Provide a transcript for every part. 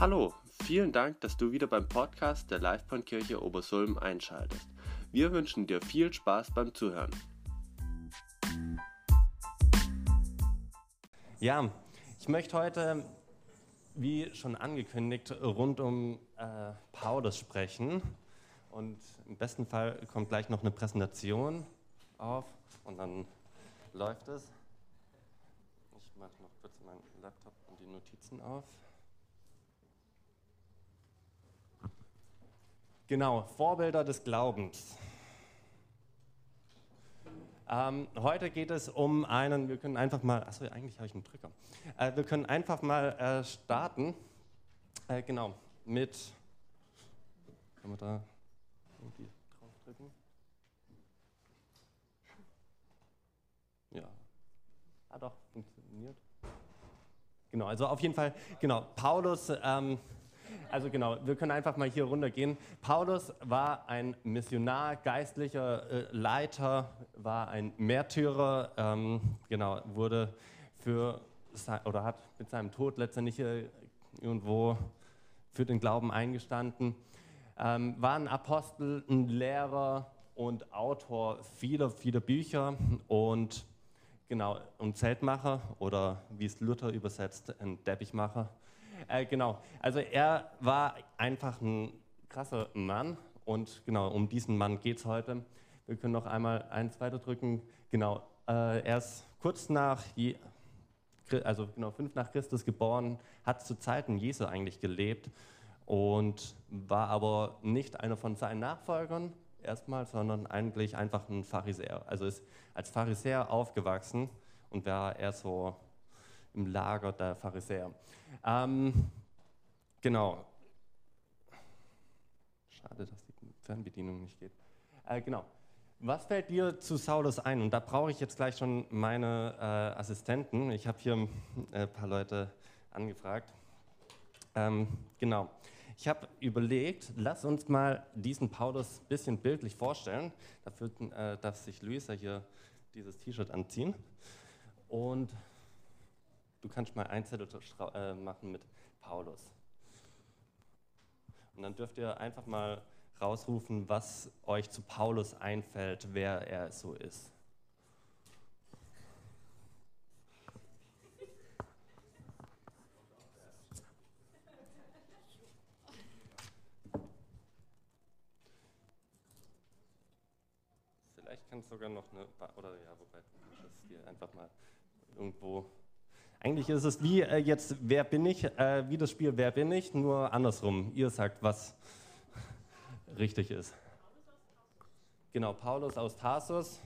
Hallo, vielen Dank, dass du wieder beim Podcast der Livebahnkirche Obersulm einschaltest. Wir wünschen dir viel Spaß beim Zuhören. Ja, ich möchte heute, wie schon angekündigt, rund um äh, Paulus sprechen. Und im besten Fall kommt gleich noch eine Präsentation auf und dann läuft es. Ich mache noch kurz meinen Laptop und die Notizen auf. Genau, Vorbilder des Glaubens. Ähm, heute geht es um einen, wir können einfach mal, achso, eigentlich habe ich einen Drücker. Äh, wir können einfach mal äh, starten, äh, genau, mit, können wir da irgendwie draufdrücken? Ja, ah doch, funktioniert. Genau, also auf jeden Fall, genau, Paulus, ähm, also genau, wir können einfach mal hier runtergehen. Paulus war ein Missionar, geistlicher äh, Leiter, war ein Märtyrer, ähm, genau, wurde für oder hat mit seinem Tod letztendlich irgendwo für den Glauben eingestanden. Ähm, war ein Apostel, ein Lehrer und Autor vieler, vieler Bücher und genau, ein Zeltmacher oder wie es Luther übersetzt, ein Teppichmacher. Äh, genau, also er war einfach ein krasser Mann und genau, um diesen Mann geht es heute. Wir können noch einmal eins weiter drücken. Genau, äh, er ist kurz nach, je, also genau fünf nach Christus geboren, hat zu Zeiten Jesu eigentlich gelebt und war aber nicht einer von seinen Nachfolgern erstmal, sondern eigentlich einfach ein Pharisäer. Also ist als Pharisäer aufgewachsen und war eher so im Lager der Pharisäer. Ähm, genau. Schade, dass die Fernbedienung nicht geht. Äh, genau. Was fällt dir zu Saulus ein? Und da brauche ich jetzt gleich schon meine äh, Assistenten. Ich habe hier ein äh, paar Leute angefragt. Ähm, genau. Ich habe überlegt, lass uns mal diesen Paulus ein bisschen bildlich vorstellen. Dafür äh, darf sich Luisa hier dieses T-Shirt anziehen. Und du kannst mal ein Zettel äh, machen mit Paulus. Und dann dürft ihr einfach mal rausrufen, was euch zu Paulus einfällt, wer er so ist. Vielleicht kann es sogar noch eine, oder ja, wobei, das hier einfach mal irgendwo eigentlich ist es wie äh, jetzt, wer bin ich, äh, wie das Spiel Wer bin ich, nur andersrum. Ihr sagt, was richtig ist. Genau, Paulus aus Tarsus.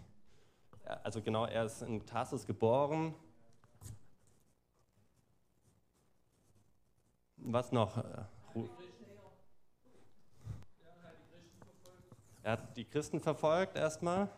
Also genau, er ist in Tarsus geboren. Was noch? Er hat die Christen verfolgt erstmal.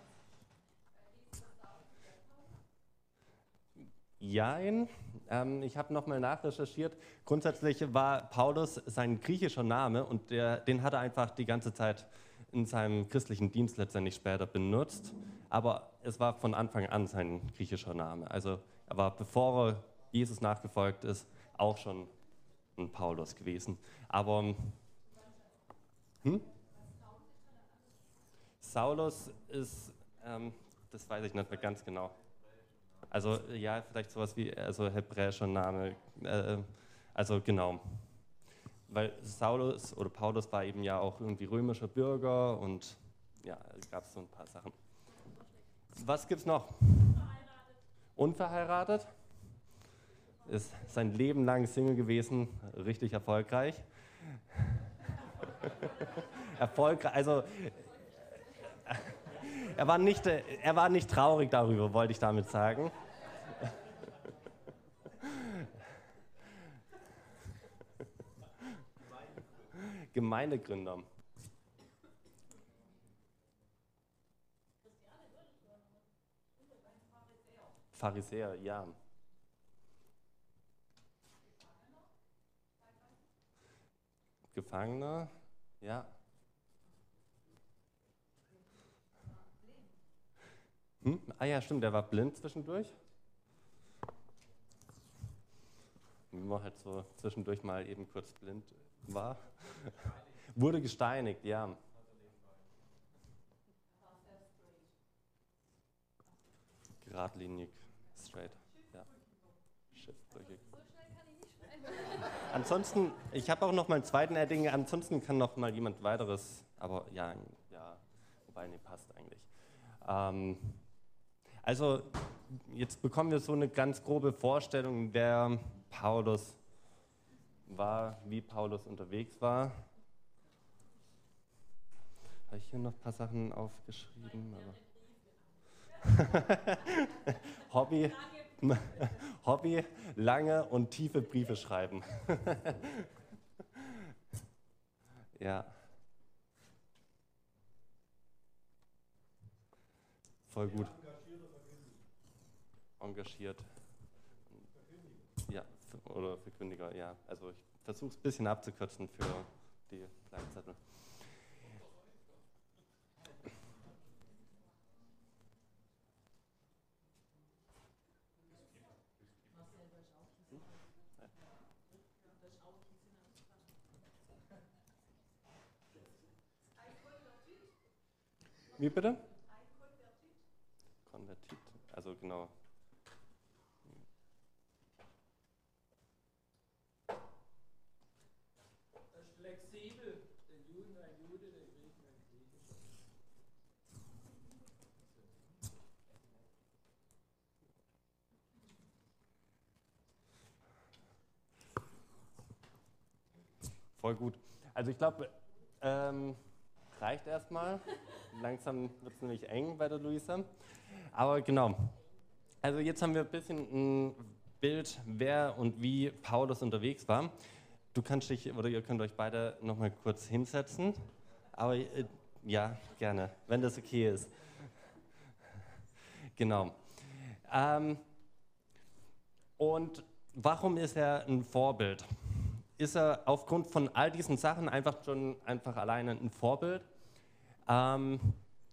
Jein. Ähm, ich habe nochmal nachrecherchiert. Grundsätzlich war Paulus sein griechischer Name und der, den hat er einfach die ganze Zeit in seinem christlichen Dienst letztendlich später benutzt. Aber es war von Anfang an sein griechischer Name. Also er war, bevor er Jesus nachgefolgt ist, auch schon ein Paulus gewesen. Aber hm? Saulus ist, ähm, das weiß ich nicht mehr ganz genau. Also ja, vielleicht sowas wie also hebräischer Name. Äh, also genau. Weil Saulus oder Paulus war eben ja auch irgendwie römischer Bürger und ja, gab es so ein paar Sachen. Was gibt es noch? Unverheiratet. Unverheiratet. Ist sein Leben lang Single gewesen, richtig erfolgreich. erfolgreich, also er war, nicht, er war nicht traurig darüber, wollte ich damit sagen. Gemeindegründer. Pharisäer, ja. Gefangener, ja. Hm? Ah ja, stimmt, der war blind zwischendurch. wie man halt so zwischendurch mal eben kurz blind war. Wurde gesteinigt, ja. Geradlinig, straight, ja. Schiffbrüchig. Ansonsten, ich habe auch noch mal einen zweiten Edding, ansonsten kann noch mal jemand weiteres, aber ja, ja, wobei, nee, passt eigentlich. Ähm, also, jetzt bekommen wir so eine ganz grobe Vorstellung, wer Paulus war, wie Paulus unterwegs war. Habe ich hier noch ein paar Sachen aufgeschrieben? Hobby, Hobby, lange und tiefe Briefe schreiben. ja. Voll gut. Engagiert. Oder Verkündiger, ja. Also ich versuche es ein bisschen abzukürzen für die kleinen Zettel. Wie bitte? Konvertit. Also genau. Flexibel, den Juden ein Jude, den Griechen ein Grieche. Voll gut. Also ich glaube, ähm, reicht erstmal. Langsam wird es nämlich eng bei der Luisa. Aber genau. Also jetzt haben wir ein bisschen ein Bild, wer und wie Paulus unterwegs war. Du kannst dich, oder ihr könnt euch beide nochmal kurz hinsetzen. Aber äh, ja, gerne, wenn das okay ist. Genau. Ähm, und warum ist er ein Vorbild? Ist er aufgrund von all diesen Sachen einfach schon einfach alleine ein Vorbild? Ähm,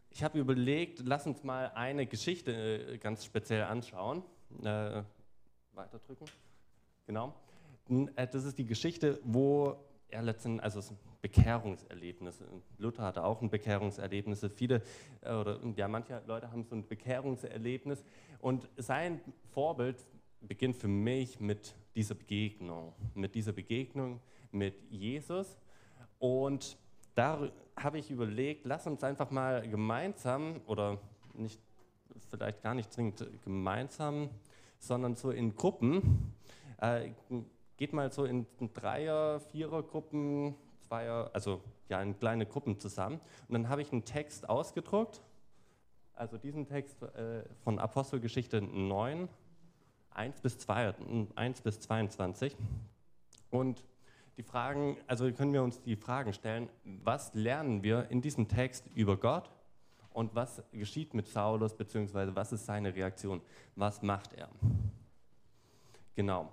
ich habe überlegt, lass uns mal eine Geschichte äh, ganz speziell anschauen. Äh, weiterdrücken. Genau. Äh, das ist die Geschichte, wo er letztendlich, also es ist ein Bekehrungserlebnis. Luther hatte auch ein Bekehrungserlebnis. Viele, äh, oder ja, manche Leute haben so ein Bekehrungserlebnis. Und sein Vorbild beginnt für mich mit dieser Begegnung, mit dieser Begegnung mit Jesus. Und da habe ich überlegt, lass uns einfach mal gemeinsam oder nicht, vielleicht gar nicht zwingend gemeinsam, sondern so in Gruppen, äh, geht mal so in Dreier-, Vierer-Gruppen, Zweier, also ja, in kleine Gruppen zusammen. Und dann habe ich einen Text ausgedruckt, also diesen Text äh, von Apostelgeschichte 9, 1 bis, 2, 1 bis 22. Und die Fragen, also können wir uns die Fragen stellen, was lernen wir in diesem Text über Gott und was geschieht mit Saulus, beziehungsweise was ist seine Reaktion, was macht er? Genau.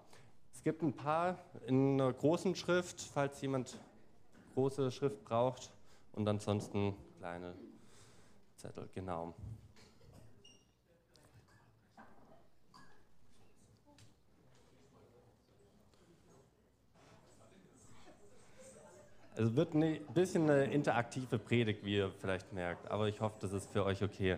Es gibt ein paar in einer großen Schrift, falls jemand große Schrift braucht und ansonsten kleine Zettel, genau. Es wird ein bisschen eine interaktive Predigt, wie ihr vielleicht merkt, aber ich hoffe, das ist für euch okay.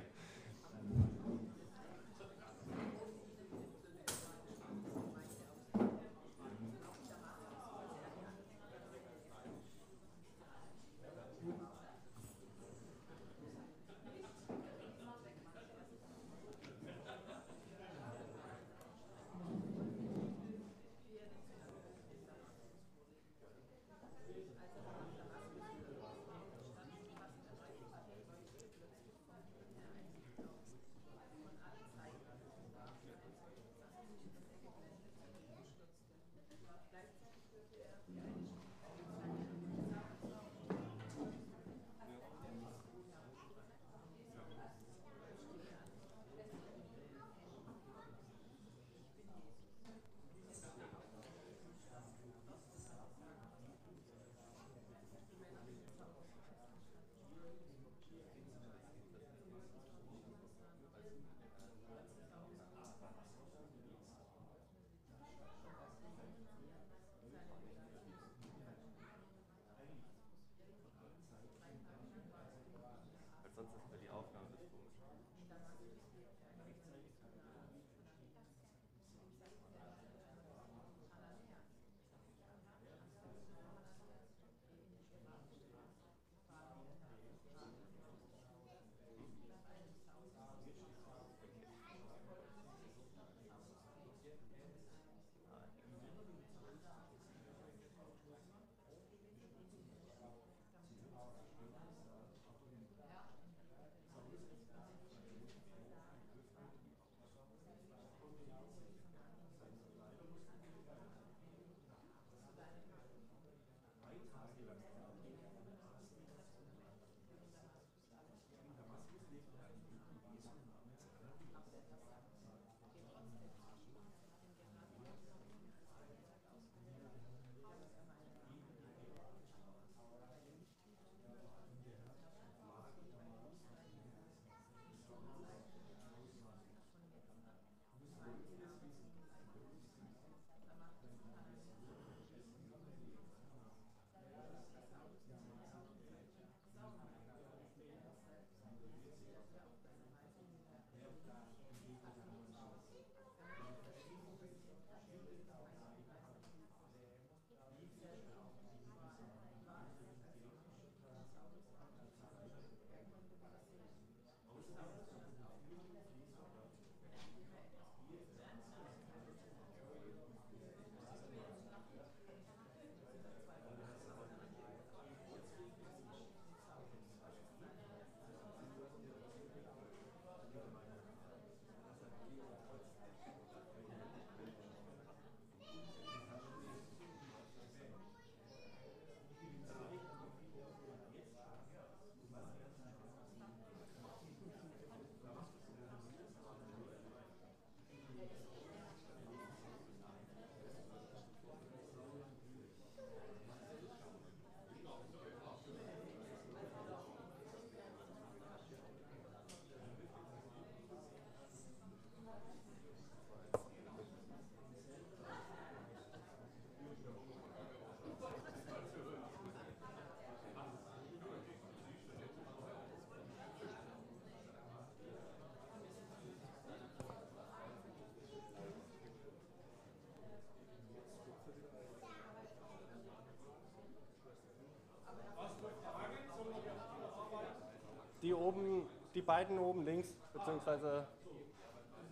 Die beiden oben links, beziehungsweise.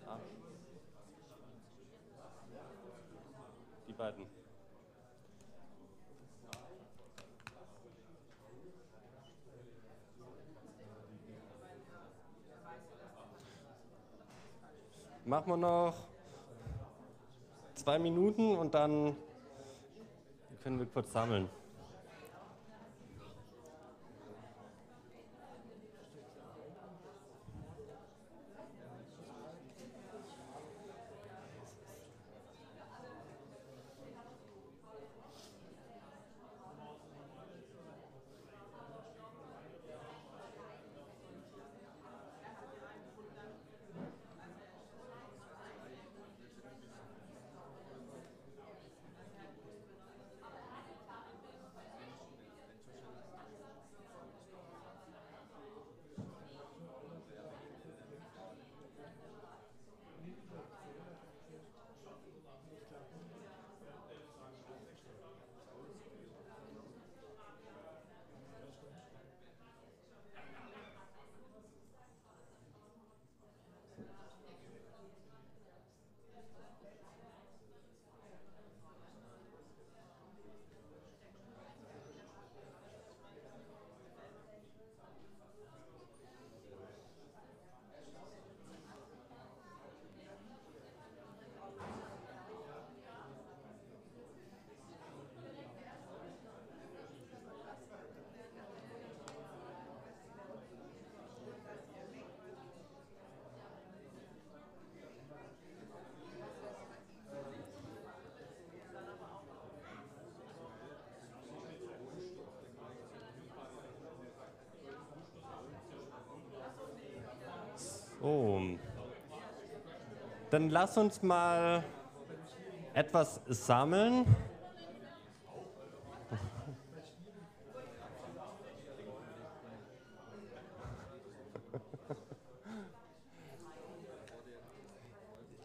Ah. Die beiden. Machen wir noch zwei Minuten und dann können wir kurz sammeln. Dann lass uns mal etwas sammeln.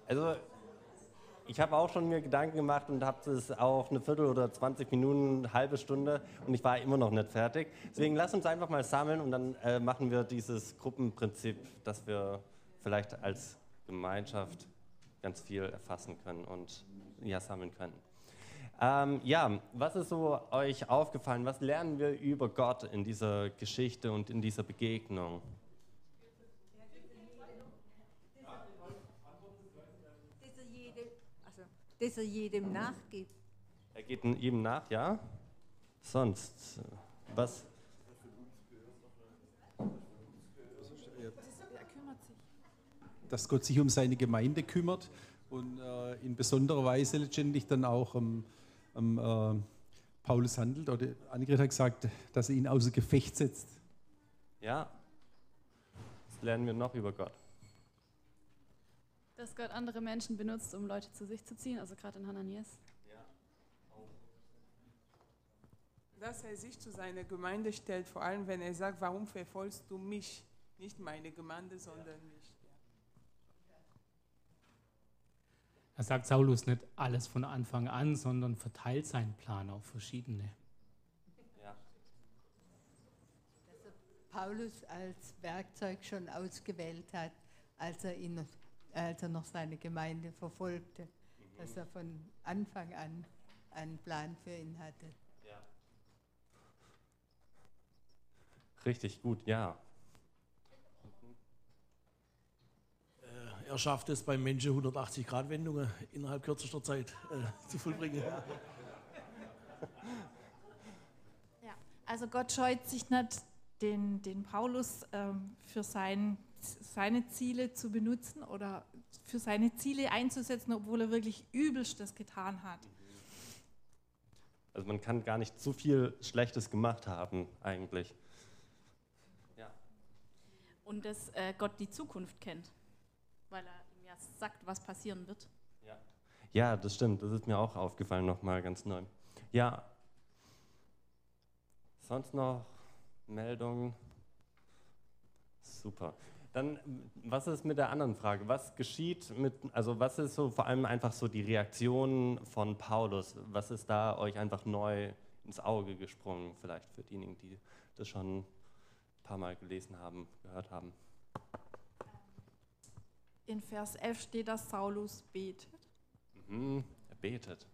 Also, ich habe auch schon mir Gedanken gemacht und habe es auch eine Viertel oder 20 Minuten, eine halbe Stunde und ich war immer noch nicht fertig. Deswegen lass uns einfach mal sammeln und dann äh, machen wir dieses Gruppenprinzip, dass wir vielleicht als Gemeinschaft ganz viel erfassen können und ja, sammeln können. Ähm, ja, was ist so euch aufgefallen? Was lernen wir über Gott in dieser Geschichte und in dieser Begegnung? dass er jedem, also, dass er jedem nachgibt. Er geht jedem nach, ja? Sonst, was? Dass Gott sich um seine Gemeinde kümmert und äh, in besonderer Weise letztendlich dann auch ähm, ähm, äh, Paulus handelt. Oder Annegret hat gesagt, dass er ihn außer Gefecht setzt. Ja. Was lernen wir noch über Gott? Dass Gott andere Menschen benutzt, um Leute zu sich zu ziehen, also gerade in Hananias. dass er sich zu seiner Gemeinde stellt, vor allem wenn er sagt, warum verfolgst du mich? Nicht meine Gemeinde, sondern mich. Da sagt Saulus nicht alles von Anfang an, sondern verteilt seinen Plan auf verschiedene. Ja. Paulus als Werkzeug schon ausgewählt hat, als er, ihn, als er noch seine Gemeinde verfolgte, dass er von Anfang an einen Plan für ihn hatte. Richtig gut, ja. Äh, Er schafft es beim Menschen 180-Grad-Wendungen innerhalb kürzester Zeit äh, zu vollbringen. Ja, also Gott scheut sich nicht, den, den Paulus ähm, für sein, seine Ziele zu benutzen oder für seine Ziele einzusetzen, obwohl er wirklich Übelstes getan hat. Also man kann gar nicht so viel Schlechtes gemacht haben eigentlich. Und dass äh, Gott die Zukunft kennt, weil er ihm ja sagt, was passieren wird. Ja, das stimmt. Das ist mir auch aufgefallen nochmal ganz neu. Ja. Sonst noch Meldungen? Super. Dann, was ist mit der anderen Frage? Was geschieht mit, also was ist so vor allem einfach so die Reaktion von Paulus? Was ist da euch einfach neu ins Auge gesprungen, vielleicht für diejenigen, die das schon ein paar Mal gelesen haben, gehört haben? In Vers 11 steht, dass Saulus betet. Mhm, er betet.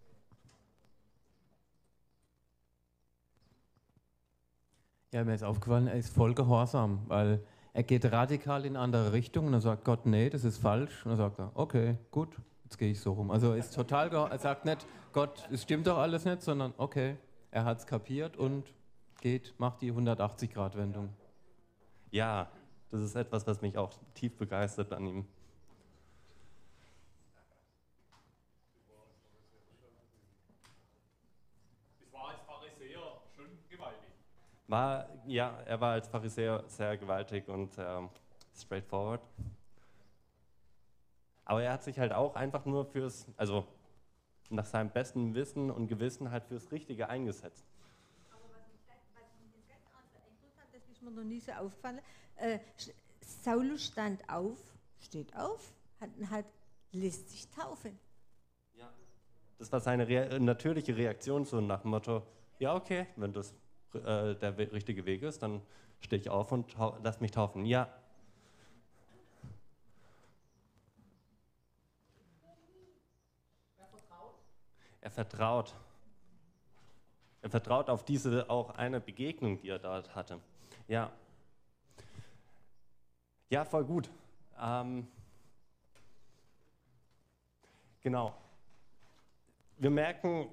Ja, mir ist aufgefallen, er ist voll gehorsam, weil er geht radikal in eine andere Richtung und dann sagt Gott, nee, das ist falsch. Und dann sagt er, okay, gut, jetzt gehe ich so rum. Also er ist total, er sagt nicht, Gott, es stimmt doch alles nicht, sondern okay, er hat es kapiert und geht, macht die 180-Grad-Wendung. Ja, das ist etwas, was mich auch tief begeistert an ihm. Das war als Pharisäer schon gewaltig. War, ja, er war als Pharisäer sehr gewaltig und ähm, straightforward. Aber er hat sich halt auch einfach nur fürs, also nach seinem besten Wissen und Gewissen halt fürs Richtige eingesetzt. Das ist mir noch nie so aufgefallen. Äh, Saulus stand auf, steht auf, hat halt, lässt sich taufen. Das war seine rea natürliche Reaktion, so nach dem Motto, ja okay, wenn das äh, der richtige Weg ist, dann stehe ich auf und lass mich taufen. Ja. Er vertraut. Er vertraut auf diese auch eine Begegnung, die er dort hatte. Ja. Ja, voll gut. Ähm, genau. Wir merken,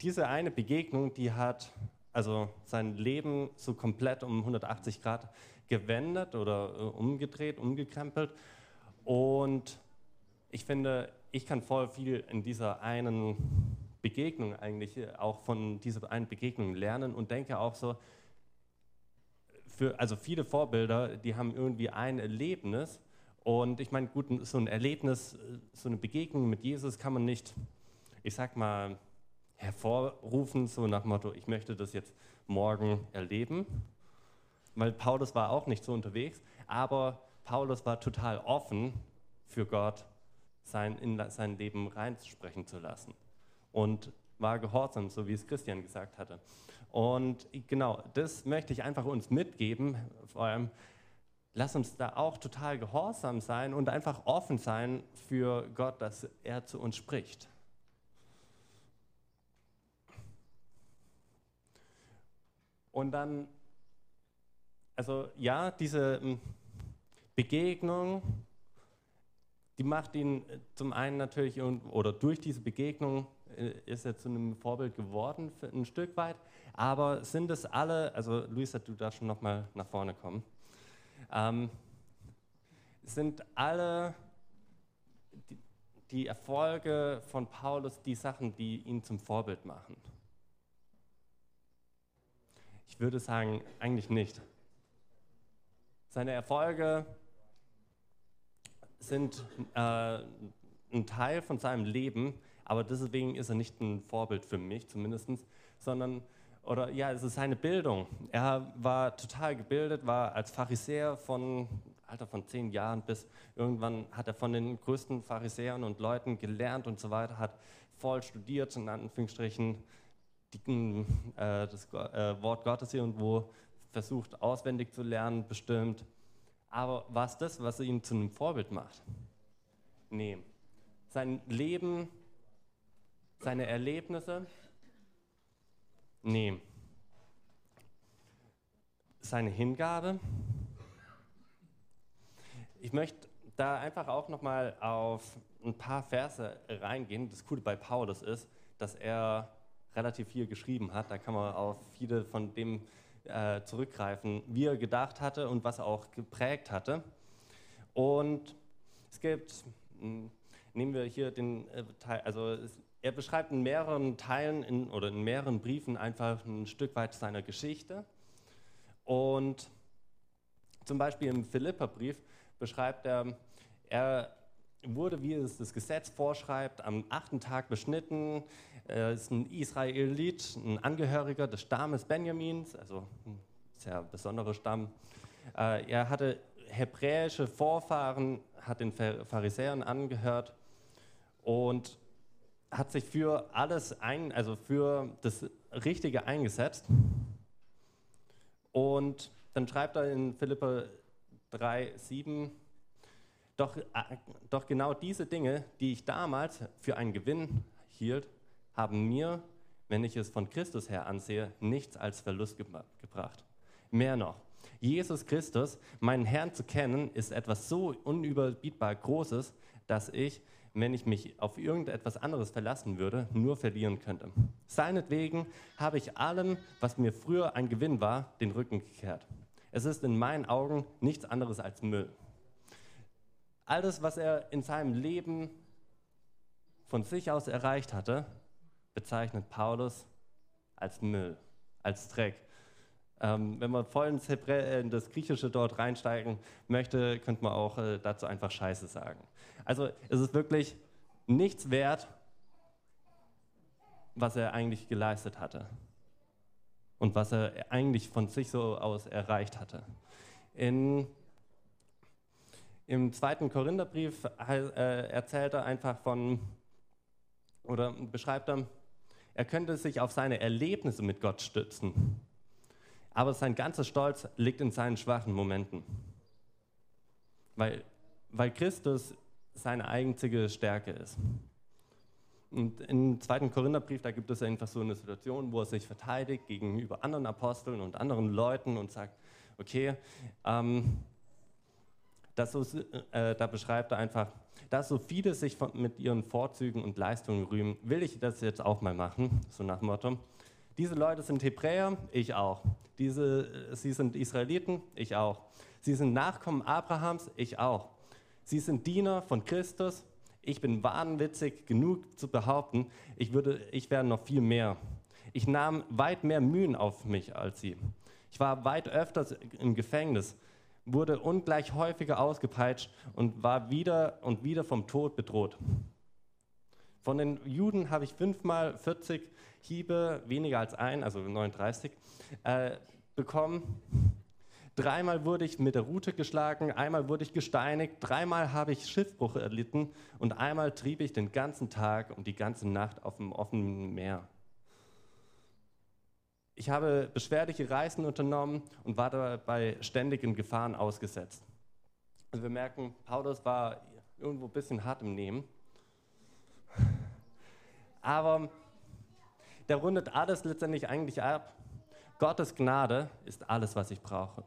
diese eine Begegnung, die hat also sein Leben so komplett um 180 Grad gewendet oder äh, umgedreht, umgekrempelt. Und ich finde, ich kann voll viel in dieser einen Begegnung eigentlich äh, auch von dieser einen Begegnung lernen und denke auch so, für, also viele Vorbilder, die haben irgendwie ein Erlebnis und ich meine, gut, so ein Erlebnis, äh, so eine Begegnung mit Jesus kann man nicht, ich sag mal, hervorrufen, so nach Motto, ich möchte das jetzt morgen erleben, weil Paulus war auch nicht so unterwegs, aber Paulus war total offen für Gott, sein, in sein Leben reinsprechen zu lassen und war gehorsam, so wie es Christian gesagt hatte. Und genau, das möchte ich einfach uns mitgeben, vor allem, lass uns da auch total gehorsam sein und einfach offen sein für Gott, dass er zu uns spricht. Und dann, also ja, diese ähm, Begegnung, die macht ihn äh, zum einen natürlich, oder durch diese Begegnung äh, ist er zu einem Vorbild geworden, ein Stück weit. Aber sind es alle, also Luisa, du darfst schon nochmal nach vorne kommen, ähm, sind alle die Erfolge von Paulus die Sachen, die ihn zum Vorbild machen? Ich würde sagen, eigentlich nicht. Seine Erfolge sind äh, ein Teil von seinem Leben, aber deswegen ist er nicht ein Vorbild für mich zumindest, sondern, oder ja, es ist seine Bildung. Er war total gebildet, war als Pharisäer von Alter von zehn Jahren bis irgendwann hat er von den größten Pharisäern und Leuten gelernt und so weiter, hat voll studiert, in Anführungsstrichen, die, äh, das äh, Wort Gottes irgendwo versucht auswendig zu lernen, bestimmt. Aber war es das, was ihn zu einem Vorbild macht? Nee. Sein Leben, seine Erlebnisse? Nee. Seine Hingabe? Ich möchte da einfach auch nochmal auf ein paar Verse reingehen. Das Coole bei Paulus ist, dass er relativ viel geschrieben hat. Da kann man auf viele von dem äh, zurückgreifen, wie er gedacht hatte und was er auch geprägt hatte. Und es gibt, hm, nehmen wir hier den äh, Teil, also es, er beschreibt in mehreren Teilen in, oder in mehreren Briefen einfach ein Stück weit seiner Geschichte. Und zum Beispiel im Philipperbrief beschreibt er, er wurde, wie es das Gesetz vorschreibt, am achten Tag beschnitten. Er ist ein Israelit, ein Angehöriger des Stammes Benjamins, also ein sehr besonderer Stamm. Äh, er hatte hebräische Vorfahren, hat den Pharisäern angehört und hat sich für alles ein, also für das Richtige eingesetzt. Und dann schreibt er in Philippa 3, 7, doch, äh, doch genau diese Dinge, die ich damals für einen Gewinn hielt, haben mir, wenn ich es von Christus her ansehe, nichts als Verlust ge gebracht. Mehr noch, Jesus Christus, meinen Herrn zu kennen, ist etwas so unüberbietbar Großes, dass ich, wenn ich mich auf irgendetwas anderes verlassen würde, nur verlieren könnte. Seinetwegen habe ich allem, was mir früher ein Gewinn war, den Rücken gekehrt. Es ist in meinen Augen nichts anderes als Müll. Alles, was er in seinem Leben von sich aus erreicht hatte, bezeichnet Paulus als Müll, als Dreck. Ähm, wenn man voll ins Hebrä äh, in das Griechische dort reinsteigen möchte, könnte man auch äh, dazu einfach Scheiße sagen. Also es ist wirklich nichts wert, was er eigentlich geleistet hatte und was er eigentlich von sich so aus erreicht hatte. In im zweiten Korintherbrief äh, erzählt er einfach von, oder beschreibt er, er könnte sich auf seine Erlebnisse mit Gott stützen. Aber sein ganzer Stolz liegt in seinen schwachen Momenten. Weil, weil Christus seine einzige Stärke ist. Und im zweiten Korintherbrief, da gibt es einfach so eine Situation, wo er sich verteidigt gegenüber anderen Aposteln und anderen Leuten und sagt, okay, ähm, dass so, äh, da beschreibt er einfach, dass so viele sich von, mit ihren Vorzügen und Leistungen rühmen, will ich das jetzt auch mal machen, so nach Motto. Diese Leute sind Hebräer, ich auch. Diese, äh, sie sind Israeliten, ich auch. Sie sind Nachkommen Abrahams, ich auch. Sie sind Diener von Christus, ich bin wahnwitzig genug zu behaupten, ich, würde, ich wäre noch viel mehr. Ich nahm weit mehr Mühen auf mich als sie. Ich war weit öfters im Gefängnis wurde ungleich häufiger ausgepeitscht und war wieder und wieder vom Tod bedroht. Von den Juden habe ich fünfmal 40 Hiebe, weniger als ein, also 39, äh, bekommen. Dreimal wurde ich mit der Rute geschlagen, einmal wurde ich gesteinigt, dreimal habe ich Schiffbruch erlitten und einmal trieb ich den ganzen Tag und die ganze Nacht auf dem offenen Meer. Ich habe beschwerliche Reisen unternommen und war dabei ständig in Gefahren ausgesetzt. Also wir merken, Paulus war irgendwo ein bisschen hart im Nehmen. Aber der rundet alles letztendlich eigentlich ab. Gottes Gnade ist alles, was ich brauche.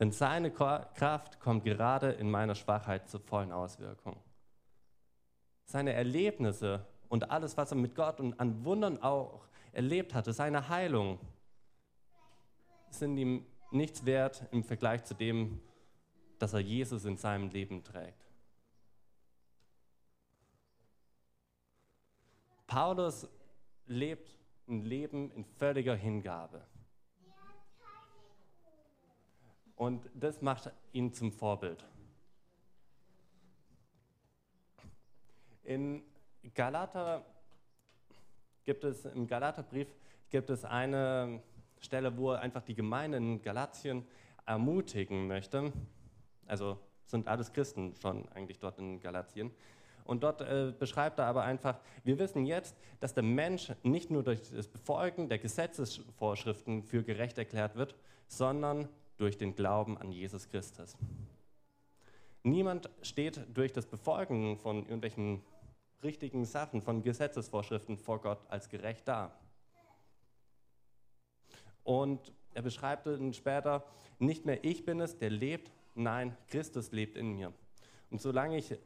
Denn seine Kraft kommt gerade in meiner Schwachheit zur vollen Auswirkung. Seine Erlebnisse und alles, was er mit Gott und an Wundern auch erlebt hatte, seine Heilung, sind ihm nichts wert im Vergleich zu dem, dass er Jesus in seinem Leben trägt. Paulus lebt ein Leben in völliger Hingabe. Und das macht ihn zum Vorbild. In Galater gibt es im Galaterbrief gibt es eine Stelle, wo er einfach die Gemeinde in Galatien ermutigen möchte. Also sind alles Christen schon eigentlich dort in Galatien. Und dort äh, beschreibt er aber einfach, wir wissen jetzt, dass der Mensch nicht nur durch das Befolgen der Gesetzesvorschriften für gerecht erklärt wird, sondern durch den Glauben an Jesus Christus. Niemand steht durch das Befolgen von irgendwelchen richtigen Sachen, von Gesetzesvorschriften vor Gott als gerecht da. Und er beschreibt dann später, nicht mehr ich bin es, der lebt, nein, Christus lebt in mir. Und solange ich,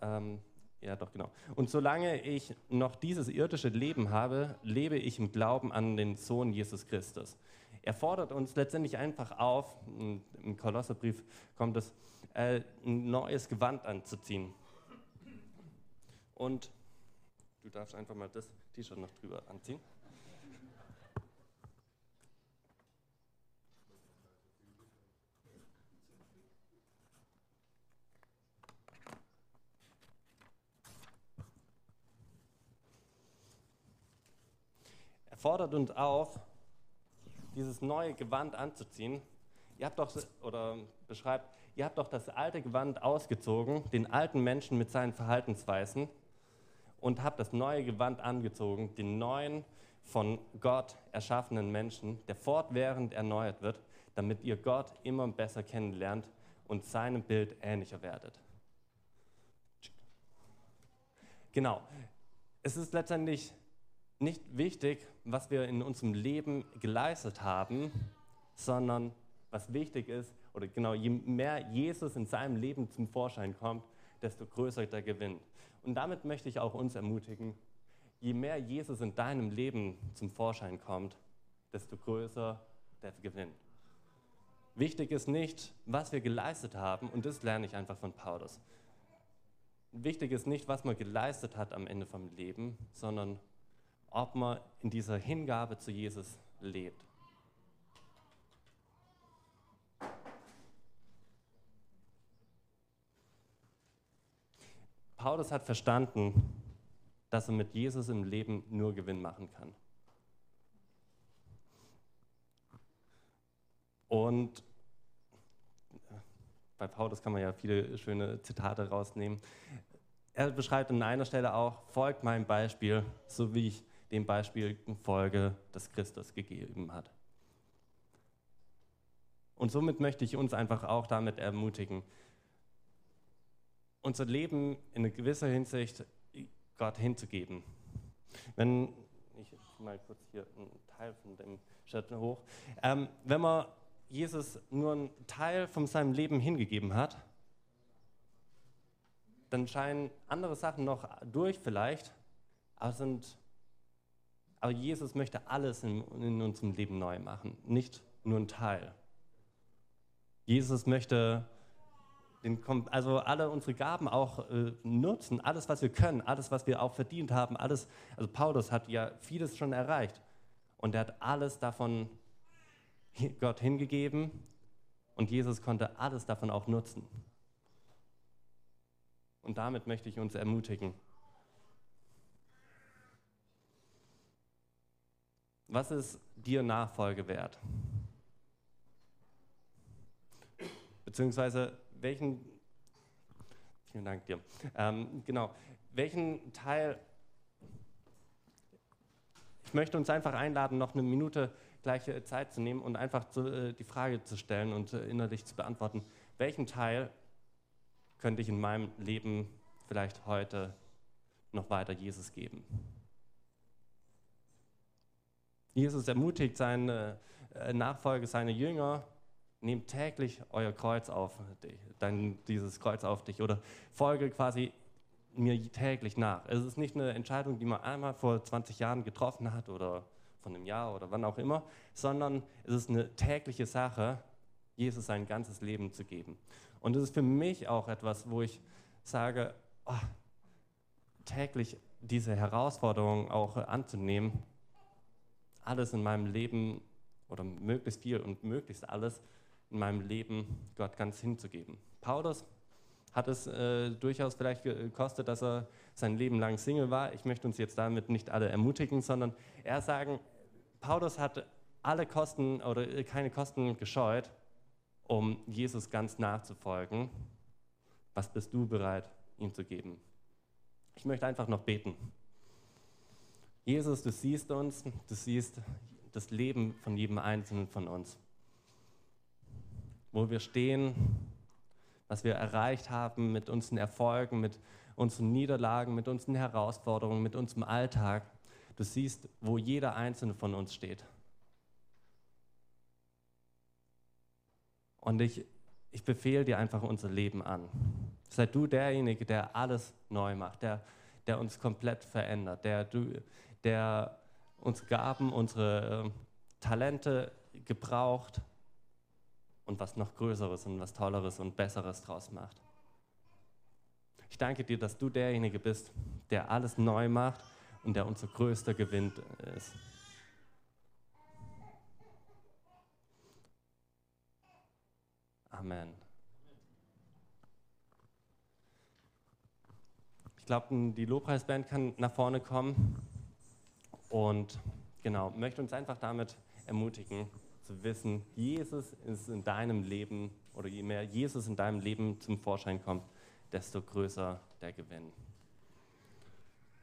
ähm, ja doch genau, und solange ich noch dieses irdische Leben habe, lebe ich im Glauben an den Sohn Jesus Christus. Er fordert uns letztendlich einfach auf, im Kolosserbrief kommt es, äh, ein neues Gewand anzuziehen. Und du darfst einfach mal das T-Shirt noch drüber anziehen. Er fordert uns auf, dieses neue Gewand anzuziehen. Ihr habt doch, oder beschreibt, ihr habt doch das alte Gewand ausgezogen, den alten Menschen mit seinen Verhaltensweisen, und habt das neue Gewand angezogen, den neuen, von Gott erschaffenen Menschen, der fortwährend erneuert wird, damit ihr Gott immer besser kennenlernt und seinem Bild ähnlicher werdet. Genau. Es ist letztendlich nicht wichtig, was wir in unserem Leben geleistet haben, sondern was wichtig ist, oder genau, je mehr Jesus in seinem Leben zum Vorschein kommt, desto größer der Gewinn. Und damit möchte ich auch uns ermutigen, je mehr Jesus in deinem Leben zum Vorschein kommt, desto größer der Gewinn. Wichtig ist nicht, was wir geleistet haben, und das lerne ich einfach von Paulus. Wichtig ist nicht, was man geleistet hat am Ende vom Leben, sondern ob man in dieser Hingabe zu Jesus lebt. Paulus hat verstanden, dass er mit Jesus im Leben nur Gewinn machen kann. Und bei Paulus kann man ja viele schöne Zitate rausnehmen. Er beschreibt an einer Stelle auch, folgt meinem Beispiel, so wie ich dem Beispiel folge, das Christus gegeben hat. Und somit möchte ich uns einfach auch damit ermutigen, unser Leben in gewisser Hinsicht Gott hinzugeben. Wenn ich mal kurz hier einen Teil von dem Chat hoch, ähm, wenn man Jesus nur einen Teil von seinem Leben hingegeben hat, dann scheinen andere Sachen noch durch vielleicht, aber, sind, aber Jesus möchte alles in, in unserem Leben neu machen, nicht nur ein Teil. Jesus möchte den, also alle unsere Gaben auch äh, nutzen, alles, was wir können, alles, was wir auch verdient haben, alles. Also Paulus hat ja vieles schon erreicht und er hat alles davon Gott hingegeben und Jesus konnte alles davon auch nutzen. Und damit möchte ich uns ermutigen. Was ist dir Nachfolge wert? Beziehungsweise welchen, vielen Dank dir, ähm, genau, welchen Teil, ich möchte uns einfach einladen, noch eine Minute gleiche Zeit zu nehmen und einfach zu, äh, die Frage zu stellen und äh, innerlich zu beantworten, welchen Teil könnte ich in meinem Leben vielleicht heute noch weiter Jesus geben? Jesus ermutigt seine äh, Nachfolger, seine Jünger, nehmt täglich euer Kreuz auf, dann dieses Kreuz auf dich oder folge quasi mir täglich nach. Es ist nicht eine Entscheidung, die man einmal vor 20 Jahren getroffen hat oder von einem Jahr oder wann auch immer, sondern es ist eine tägliche Sache, Jesus sein ganzes Leben zu geben. Und es ist für mich auch etwas, wo ich sage, oh, täglich diese Herausforderung auch anzunehmen, alles in meinem Leben oder möglichst viel und möglichst alles in meinem Leben Gott ganz hinzugeben. Paulus hat es äh, durchaus vielleicht gekostet, dass er sein Leben lang Single war. Ich möchte uns jetzt damit nicht alle ermutigen, sondern eher sagen, Paulus hat alle Kosten oder äh, keine Kosten gescheut, um Jesus ganz nachzufolgen. Was bist du bereit ihm zu geben. Ich möchte einfach noch beten. Jesus, du siehst uns, du siehst das Leben von jedem Einzelnen von uns. Wo wir stehen, was wir erreicht haben mit unseren Erfolgen, mit unseren Niederlagen, mit unseren Herausforderungen, mit unserem Alltag. Du siehst, wo jeder Einzelne von uns steht. Und ich, ich befehle dir einfach unser Leben an. Sei du derjenige, der alles neu macht, der, der uns komplett verändert, der, du, der uns Gaben, unsere äh, Talente gebraucht und was noch Größeres und was Tolleres und Besseres draus macht. Ich danke dir, dass du derjenige bist, der alles neu macht und der unser größter Gewinn ist. Amen. Ich glaube, die Lobpreisband kann nach vorne kommen und genau, möchte uns einfach damit ermutigen, zu wissen, Jesus ist in deinem Leben oder je mehr Jesus in deinem Leben zum Vorschein kommt, desto größer der Gewinn.